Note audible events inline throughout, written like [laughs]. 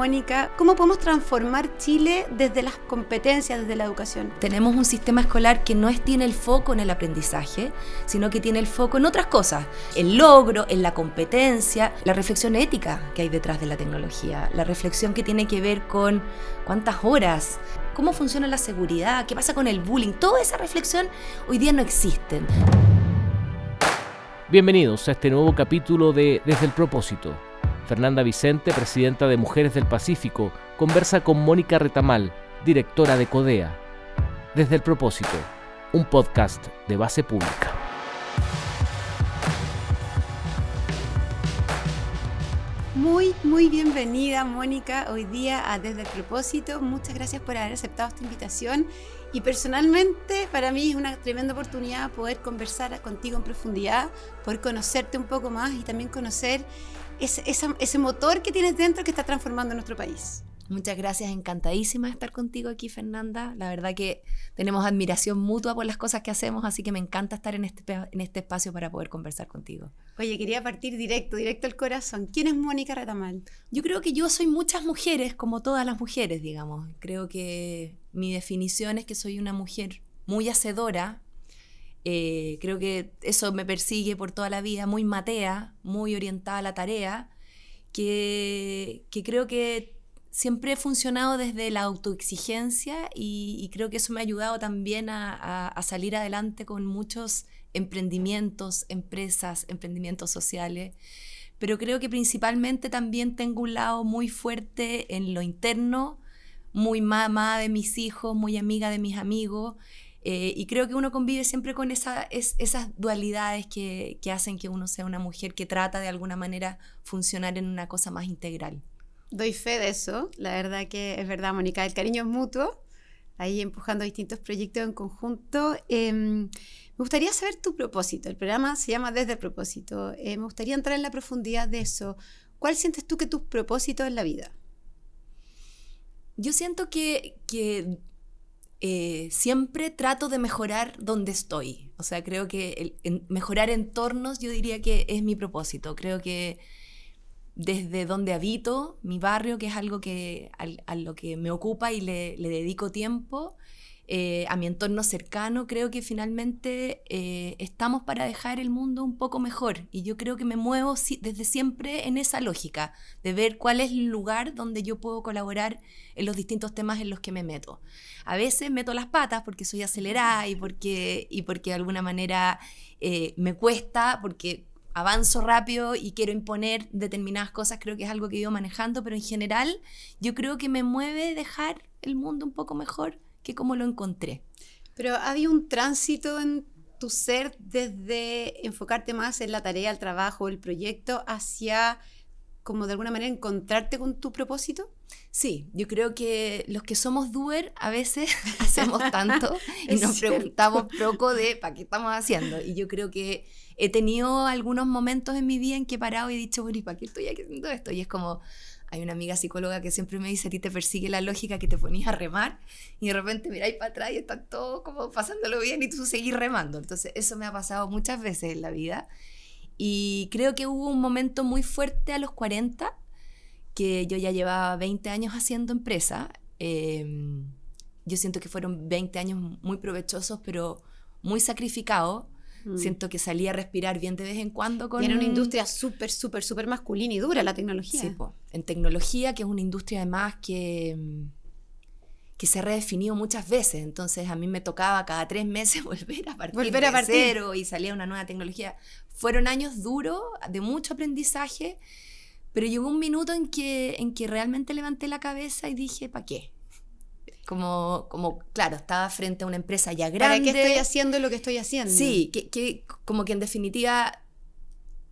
Mónica. ¿Cómo podemos transformar Chile desde las competencias, desde la educación? Tenemos un sistema escolar que no tiene el foco en el aprendizaje, sino que tiene el foco en otras cosas. El logro, en la competencia, la reflexión ética que hay detrás de la tecnología, la reflexión que tiene que ver con cuántas horas, cómo funciona la seguridad, qué pasa con el bullying. Toda esa reflexión hoy día no existen. Bienvenidos a este nuevo capítulo de Desde el propósito Fernanda Vicente, presidenta de Mujeres del Pacífico, conversa con Mónica Retamal, directora de CODEA. Desde el propósito, un podcast de base pública. Muy, muy bienvenida Mónica hoy día a Desde el propósito. Muchas gracias por haber aceptado esta invitación y personalmente para mí es una tremenda oportunidad poder conversar contigo en profundidad, poder conocerte un poco más y también conocer ese, ese motor que tienes dentro que está transformando nuestro país. Muchas gracias, encantadísima de estar contigo aquí, Fernanda. La verdad que tenemos admiración mutua por las cosas que hacemos, así que me encanta estar en este, en este espacio para poder conversar contigo. Oye, quería partir directo, directo al corazón. ¿Quién es Mónica Retamal? Yo creo que yo soy muchas mujeres, como todas las mujeres, digamos. Creo que mi definición es que soy una mujer muy hacedora, eh, creo que eso me persigue por toda la vida, muy matea, muy orientada a la tarea, que, creo que siempre he funcionado desde la autoexigencia y, creo que eso me ha ayudado también a, salir adelante con muchos emprendimientos, empresas, emprendimientos sociales. Pero creo que principalmente también tengo un lado muy fuerte en lo interno, muy mamá de mis hijos, muy amiga de mis amigos eh, y creo que uno convive siempre con esa, esas dualidades que, que, hacen que uno sea una mujer que trata de alguna manera funcionar en una cosa más integral. Doy fe de eso, la verdad que es verdad, Mónica, el cariño es mutuo, ahí empujando distintos proyectos en conjunto. Em, me gustaría saber tu propósito, el programa se llama Desde el propósito, eh, me gustaría entrar en la profundidad de eso. ¿Cuál sientes tú que tus propósitos en la vida? Yo siento que, que eh, siempre trato de mejorar donde estoy. O sea, creo que mejorar entornos yo diría que es mi propósito. Creo que desde donde habito, mi barrio, que es algo que, a, lo que me ocupa y le dedico tiempo, eh, a mi entorno cercano, creo que finalmente eh, estamos para dejar el mundo un poco mejor. Y yo creo que me muevo desde siempre en esa lógica, de ver cuál es el lugar donde yo puedo colaborar en los distintos temas en los que me meto. A veces meto las patas porque soy acelerada y porque, y porque de alguna manera eh, me cuesta, porque avanzo rápido y quiero imponer determinadas cosas, creo que es algo que he ido manejando, pero en general yo creo que me mueve dejar el mundo un poco mejor que como lo encontré. Pero había un tránsito en tu ser desde enfocarte más en la tarea, el trabajo, el proyecto, hacia como de alguna manera encontrarte con tu propósito? Sí, yo creo que los que somos doer a veces [laughs] hacemos tanto [laughs] y nos preguntamos poco de para qué estamos haciendo. Y yo creo que he tenido algunos momentos en mi vida en que he parado y he dicho, bueno, ¿y para qué estoy haciendo esto? Y es como, hay una amiga psicóloga que siempre me dice, a ti te persigue la lógica que te ponías a remar y de repente miráis para atrás y están todos como pasándolo bien y tú seguís remando. Entonces eso me ha pasado muchas veces en la vida y creo que hubo un momento muy fuerte a los 40 que yo ya llevaba 20 años haciendo empresa. Em, yo siento que fueron 20 años muy provechosos, pero muy sacrificados Mm. Siento que salía a respirar bien de vez en cuando con... Tiene una industria súper, súper, súper masculina y dura la tecnología. Sí, en tecnología, que es una industria además que, que se ha redefinido muchas veces. Entonces a mí me tocaba cada tres meses [laughs] volver a partir volver a partir. cero y salía una nueva tecnología. Fueron años duros, de mucho aprendizaje, pero llegó un minuto en que, en que realmente levanté la cabeza y dije, ¿para qué? Como, como, claro, estaba frente a una empresa ya grande. ¿Para qué estoy haciendo lo que estoy haciendo? Sí, que, que como que en definitiva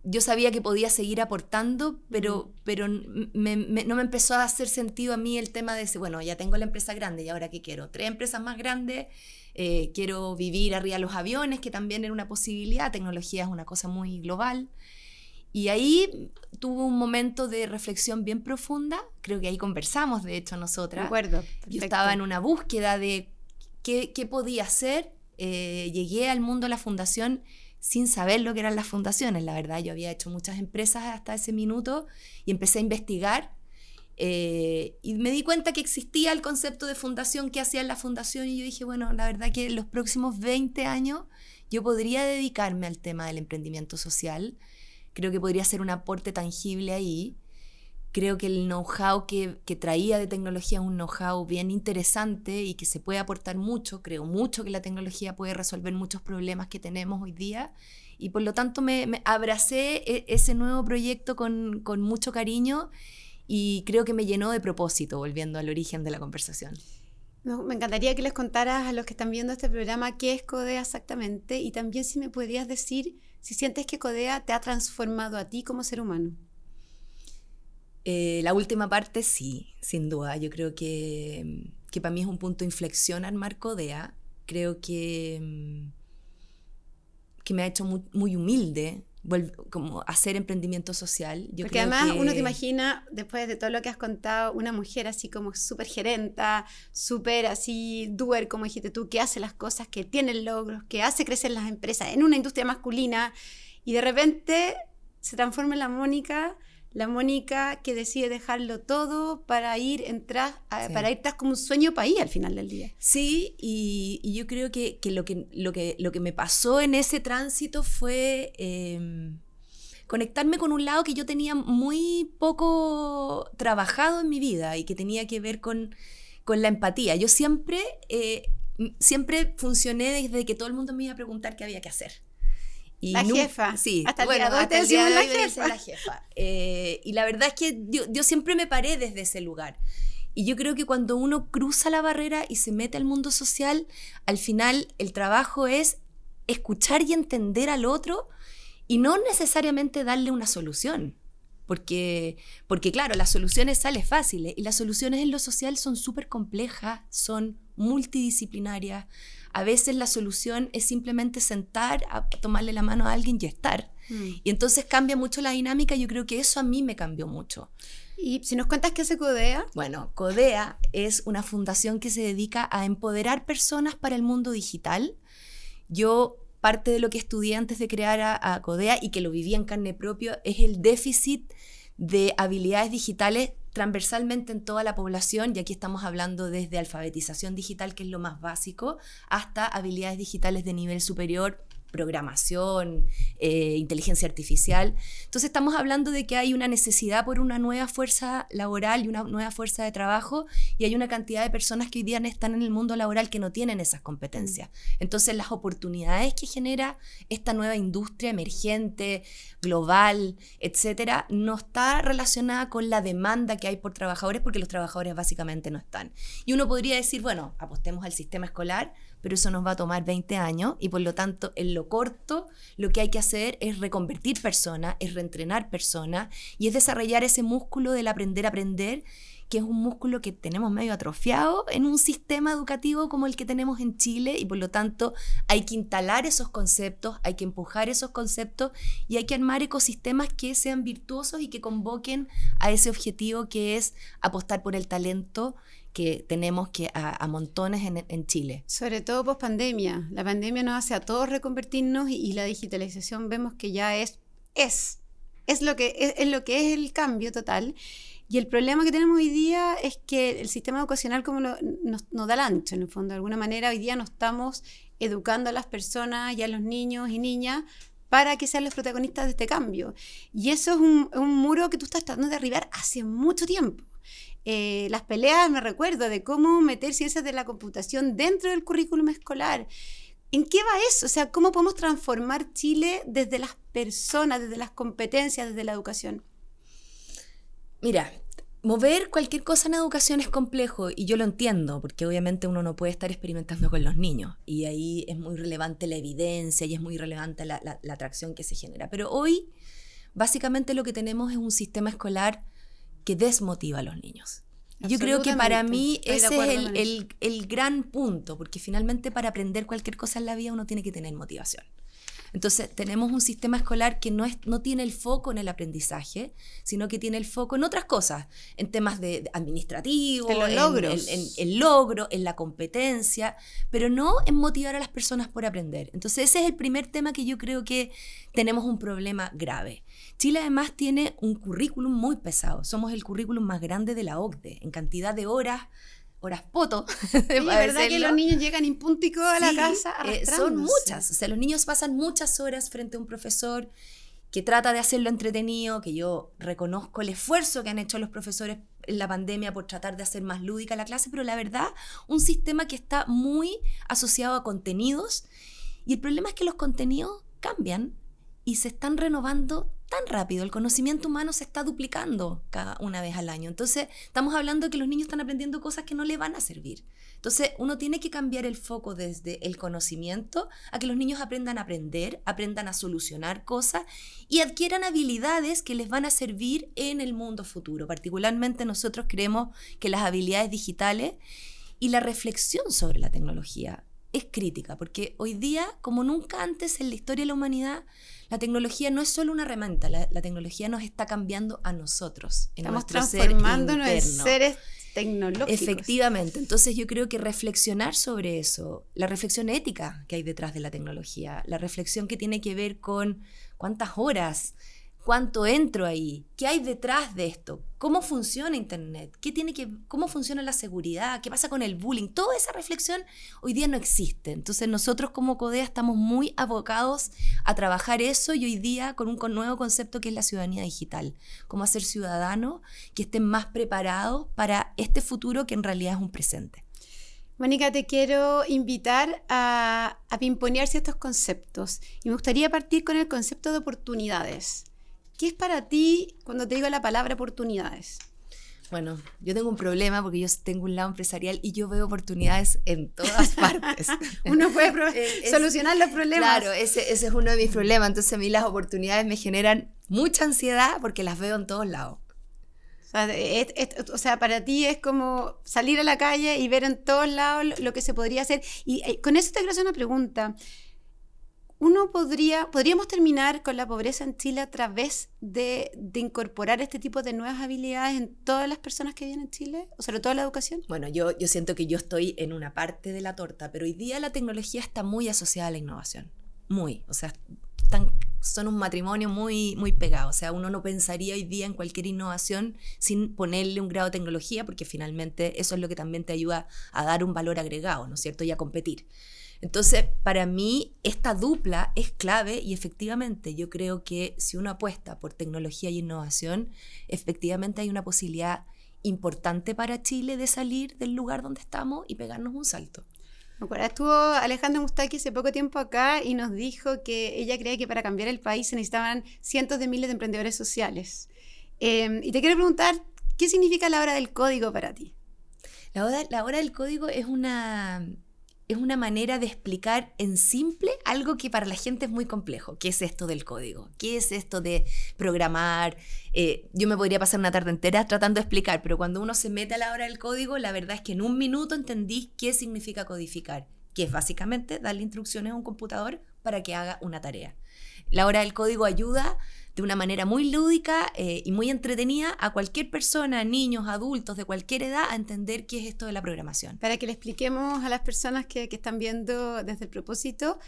yo sabía que podía seguir aportando, pero, pero no me empezó a hacer sentido a mí el tema de decir, bueno, ya tengo la empresa grande y ahora qué quiero, tres empresas más grandes, eh, quiero vivir arriba de los aviones, que también era una posibilidad, tecnología es una cosa muy global. Y ahí tuvo un momento de reflexión bien profunda, creo que ahí conversamos, de hecho, nosotras. De acuerdo. Yo estaba en una búsqueda de qué, qué podía hacer. Eh, llegué al mundo de la fundación sin saber lo que eran las fundaciones, la verdad. Yo había hecho muchas empresas hasta ese minuto y empecé a investigar Eh, y me di cuenta que existía el concepto de fundación que hacía la fundación y yo dije, bueno, la verdad que en los próximos 20 años yo podría dedicarme al tema del emprendimiento social. Creo que podría ser un aporte tangible ahí. Creo que el know-how que, que, traía de tecnología es un know-how bien interesante y que se puede aportar mucho. Creo mucho que la tecnología puede resolver muchos problemas que tenemos hoy día. Y por lo tanto me, me abracé e, ese nuevo proyecto con, con mucho cariño y creo que me llenó de propósito, volviendo al origen de la conversación. me encantaría que les contaras a los que están viendo este programa qué es CODEA exactamente y también si me podrías decir si sientes que CODEA te ha transformado a ti como ser humano. Eh, la última parte sí, sin duda. Yo creo que, que para mí es un punto de inflexión armar CODEA. Creo que, mm, que me ha hecho muy, muy humilde como hacer emprendimiento social. Yo Porque además uno te imagina, después de todo lo que has contado, una mujer así como súper gerenta, súper así doer, como dijiste tú, que hace las cosas, que tiene logros, que hace crecer las empresas en una industria masculina y de repente se transforma en la Mónica la Mónica que decide dejarlo todo para ir entrar, para ir tras como un sueño país al final del día. Sí, y, yo creo que, que, lo que, lo, que lo que me pasó en ese tránsito fue em, conectarme con un lado que yo tenía muy poco trabajado en mi vida y que tenía que ver con, con la empatía. Yo siempre, eh, siempre funcioné desde que todo el mundo me iba a preguntar qué había que hacer. Y la jefa. Sí, hasta el bueno, día hasta el día la jefa. La jefa. Eh, y la verdad es que yo, siempre me paré desde ese lugar. Y yo creo que cuando uno cruza la barrera y se mete al mundo social, al final el trabajo es escuchar y entender al otro y no necesariamente darle una solución. Porque, porque claro, las soluciones salen fáciles y las soluciones en lo social son súper complejas, son multidisciplinarias, a veces la solución es simplemente sentar, a tomarle la mano a alguien y estar. Mm. Y entonces cambia mucho la dinámica. Yo creo que eso a mí me cambió mucho. Y si nos cuentas qué hace CODEA. Bueno, CODEA es una fundación que se dedica a empoderar personas para el mundo digital. Yo parte de lo que estudié antes de crear a, a CODEA y que lo viví en carne propia es el déficit de habilidades digitales transversalmente en toda la población, y aquí estamos hablando desde alfabetización digital, que es lo más básico, hasta habilidades digitales de nivel superior, programación, eh, inteligencia artificial. Entonces estamos hablando de que hay una necesidad por una nueva fuerza laboral y una nueva fuerza de trabajo y hay una cantidad de personas que hoy día están en el mundo laboral que no tienen esas competencias. Entonces las oportunidades que genera esta nueva industria emergente, global, etcétera, no está relacionada con la demanda que hay por trabajadores porque los trabajadores básicamente no están. Y uno podría decir, bueno, apostemos al sistema escolar, pero eso nos va a tomar 20 años y por lo tanto en lo corto lo que hay que hacer es reconvertir personas, es reentrenar personas y es desarrollar ese músculo del aprender a aprender que es un músculo que tenemos medio atrofiado en un sistema educativo como el que tenemos en Chile y por lo tanto hay que instalar esos conceptos, hay que empujar esos conceptos y hay que armar ecosistemas que sean virtuosos y que convoquen a ese objetivo que es apostar por el talento que tenemos que a, montones en, Chile. Sobre todo post pandemia. La pandemia nos hace a todos reconvertirnos y, la digitalización vemos que ya es, es, es lo que es, lo que es el cambio total. Y el problema que tenemos hoy día es que el sistema educacional como nos, nos, da el ancho, en el fondo. De alguna manera hoy día no estamos educando a las personas y a los niños y niñas para que sean los protagonistas de este cambio. Y eso es un, un muro que tú estás tratando de derribar hace mucho tiempo. Eh, las peleas, me recuerdo, de cómo meter ciencias de la computación dentro del currículum escolar. ¿En qué va eso? O sea, ¿cómo podemos transformar Chile desde las personas, desde las competencias, desde la educación? Mira, mover cualquier cosa en educación es complejo y yo lo entiendo, porque obviamente uno no puede estar experimentando con los niños y ahí es muy relevante la evidencia y es muy relevante la, la atracción que se genera. Pero hoy, básicamente lo que tenemos es un sistema escolar que desmotiva a los niños. Yo creo que para mí ese es el, gran punto, porque finalmente para aprender cualquier cosa en la vida uno tiene que tener motivación. Entonces, tenemos un sistema escolar que no, es, no tiene el foco en el aprendizaje, sino que tiene el foco en otras cosas, en temas de, de administrativos, en, en el logro, en la competencia, pero no en motivar a las personas por aprender. Entonces, ese es el primer tema que yo creo que tenemos un problema grave. Chile además tiene un currículum muy pesado. Somos el currículum más grande de la OCDE en cantidad de horas, horas poto. [laughs] Oye, ¿verdad que los niños llegan impúnticos a la Sí, casa? eh, son muchas. O sea, los niños pasan muchas horas frente a un profesor que trata de hacerlo entretenido, que yo reconozco el esfuerzo que han hecho los profesores en la pandemia por tratar de hacer más lúdica la clase, pero la verdad, un sistema que está muy asociado a contenidos y el problema es que los contenidos cambian y se están renovando tan rápido, el conocimiento humano se está duplicando cada una vez al año. Entonces, estamos hablando de que los niños están aprendiendo cosas que no le van a servir. Entonces, uno tiene que cambiar el foco desde el conocimiento a que los niños aprendan a aprender, aprendan a solucionar cosas y adquieran habilidades que les van a servir en el mundo futuro. Particularmente nosotros creemos que las habilidades digitales y la reflexión sobre la tecnología es crítica, porque hoy día, como nunca antes en la historia de la humanidad, la tecnología no es solo una herramienta, la, la tecnología nos está cambiando a nosotros, en Estamos nuestro ser transformándonos en seres tecnológicos. Efectivamente, entonces yo creo que reflexionar sobre eso, la reflexión ética que hay detrás de la tecnología, la reflexión que tiene que ver con cuántas horas, cuánto entro ahí, qué hay detrás de esto, cómo funciona Internet, qué tiene que, cómo funciona la seguridad, qué pasa con el bullying, toda esa reflexión hoy día no existe. Entonces nosotros como CODEA estamos muy abocados a trabajar eso y hoy día con un nuevo concepto que es la ciudadanía digital, cómo hacer ciudadanos que estén más preparados para este futuro que en realidad es un presente. Mónica, te quiero invitar a, a pimponear ciertos conceptos. Y me gustaría partir con el concepto de oportunidades. ¿Qué es para ti cuando te digo la palabra oportunidades? Bueno, yo tengo un problema porque yo tengo un lado empresarial y yo veo oportunidades en todas [laughs] partes. Uno puede Eh, es- solucionar los problemas. Claro, ese, ese es uno de mis problemas. Entonces a mí las oportunidades me generan mucha ansiedad porque las veo en todos lados. O sea, es- es- o sea, para ti es como salir a la calle y ver en todos lados lo, lo que se podría hacer. Y eh, con eso te quiero hacer una pregunta. ¿Uno podría, podríamos terminar con la pobreza en Chile a través de, de incorporar este tipo de nuevas habilidades en todas las personas que viven en Chile? O sobre todo la educación. Bueno, yo, yo siento que yo estoy en una parte de la torta, pero hoy día la tecnología está muy asociada a la innovación. Muy. O sea, están- son un matrimonio muy, muy pegado. O sea, uno no pensaría hoy día en cualquier innovación sin ponerle un grado de tecnología, porque finalmente eso es lo que también te ayuda a dar un valor agregado, ¿no es cierto? Y a competir. Entonces, para mí, esta dupla es clave y efectivamente yo creo que si uno apuesta por tecnología y innovación, efectivamente hay una posibilidad importante para Chile de salir del lugar donde estamos y pegarnos un salto. Me acuerdo, estuvo Alejandro Mustaki hace poco tiempo acá y nos dijo que ella cree que para cambiar el país se necesitaban cientos de miles de emprendedores sociales. Eh, y te quiero preguntar, ¿qué significa la hora del código para ti? La hora, la hora del código es una, es una manera de explicar en simple algo que para la gente es muy complejo. ¿Qué es esto del código? ¿Qué es esto de programar? Eh, yo me podría pasar una tarde entera tratando de explicar, pero cuando uno se mete a la hora del código, la verdad es que en un minuto entendís qué significa codificar, que es básicamente darle instrucciones a un computador para que haga una tarea. La hora del código ayuda de una manera muy lúdica eh, y muy entretenida a cualquier persona, niños, adultos de cualquier edad, a entender qué es esto de la programación. Para que le expliquemos a las personas que, que están viendo desde el propósito,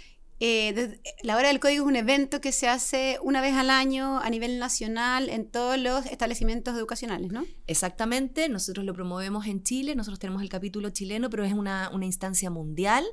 eh, desde- la hora del código es un evento que se hace una vez al año a nivel nacional en todos los establecimientos educacionales, ¿no? Exactamente, nosotros lo promovemos en Chile, nosotros tenemos el capítulo chileno, pero es una, instancia mundial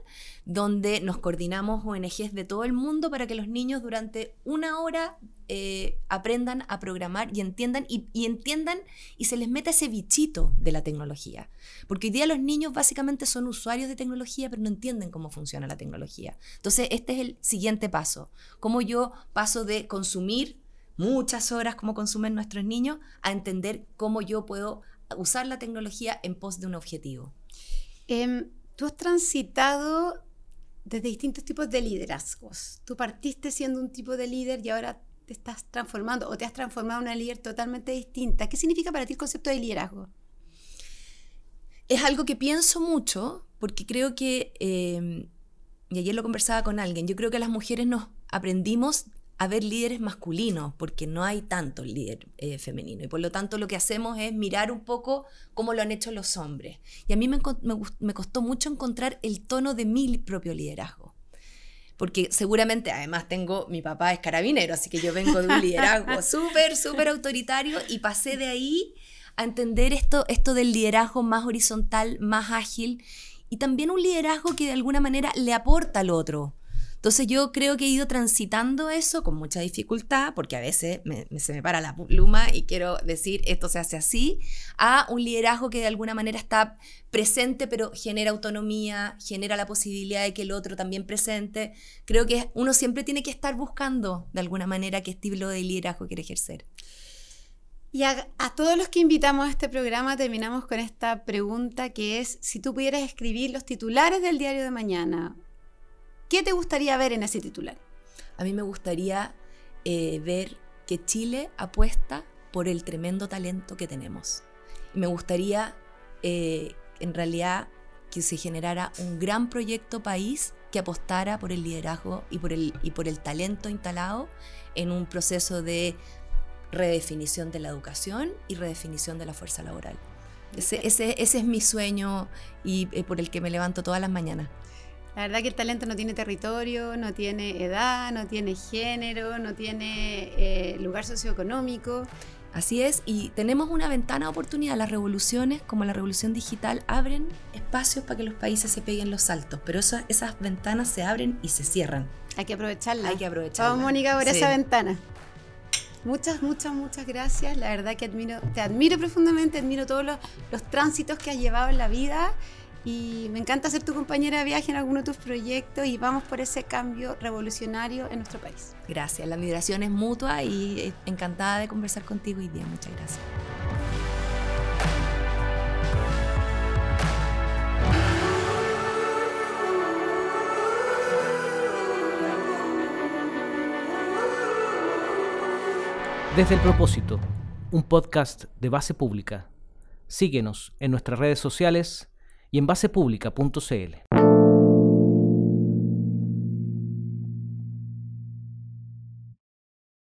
donde nos coordinamos ONGs de todo el mundo para que los niños durante una hora eh, aprendan a programar y entiendan y, y entiendan y se les meta ese bichito de la tecnología. Porque hoy día los niños básicamente son usuarios de tecnología, pero no entienden cómo funciona la tecnología. Entonces, este es el siguiente paso. Cómo yo paso de consumir muchas horas como consumen nuestros niños a entender cómo yo puedo usar la tecnología en pos de un objetivo. Em, tú has transitado desde distintos tipos de liderazgos. Tú partiste siendo un tipo de líder y ahora te estás transformando o te has transformado en una líder totalmente distinta. ¿Qué significa para ti el concepto de liderazgo? Es algo que pienso mucho porque creo que, eh, y ayer lo conversaba con alguien, yo creo que las mujeres nos aprendimos a ver líderes masculinos, porque no hay tanto líder eh, femenino. Y por lo tanto lo que hacemos es mirar un poco cómo lo han hecho los hombres. Y a mí me, me costó mucho encontrar el tono de mi propio liderazgo. Porque seguramente, además tengo, mi papá es carabinero, así que yo vengo de un liderazgo [laughs] súper, súper autoritario y pasé de ahí a entender esto, esto del liderazgo más horizontal, más ágil y también un liderazgo que de alguna manera le aporta al otro. Entonces yo creo que he ido transitando eso con mucha dificultad, porque a veces se me para la pluma y quiero decir esto se hace así, a un liderazgo que de alguna manera está presente, pero genera autonomía, genera la posibilidad de que el otro también presente. Creo que uno siempre tiene que estar buscando de alguna manera qué estilo de liderazgo quiere ejercer. Y a, todos los que invitamos a este programa terminamos con esta pregunta que es, si tú pudieras escribir los titulares del diario de mañana, ¿Qué te gustaría ver en ese titular? A mí me gustaría eh, ver que Chile apuesta por el tremendo talento que tenemos. me gustaría, eh, en realidad, que se generara un gran proyecto país que apostara por el liderazgo y por el, y por el talento instalado en un proceso de redefinición de la educación y redefinición de la fuerza laboral. Ese, ese, ese es mi sueño y eh, por el que me levanto todas las mañanas. La verdad que el talento no tiene territorio, no tiene edad, no tiene género, no tiene eh, lugar socioeconómico. Así es, y tenemos una ventana de oportunidad. Las revoluciones, como la revolución digital, abren espacios para que los países se peguen los saltos, pero esas, esas ventanas se abren y se cierran. Hay que aprovecharla. Hay que aprovecharla. Vamos, Mónica, por esa ventana. Muchas, muchas, muchas gracias. La verdad que admiro, te admiro profundamente, admiro todos los, tránsitos que has llevado en la vida y me encanta ser tu compañera de viaje en alguno de tus proyectos y vamos por ese cambio revolucionario en nuestro país. Gracias, la admiración es mutua y eh, encantada de conversar contigo hoy día. Muchas gracias. Desde el propósito, un podcast de base pública. Síguenos en nuestras redes sociales y en basepublica.cl.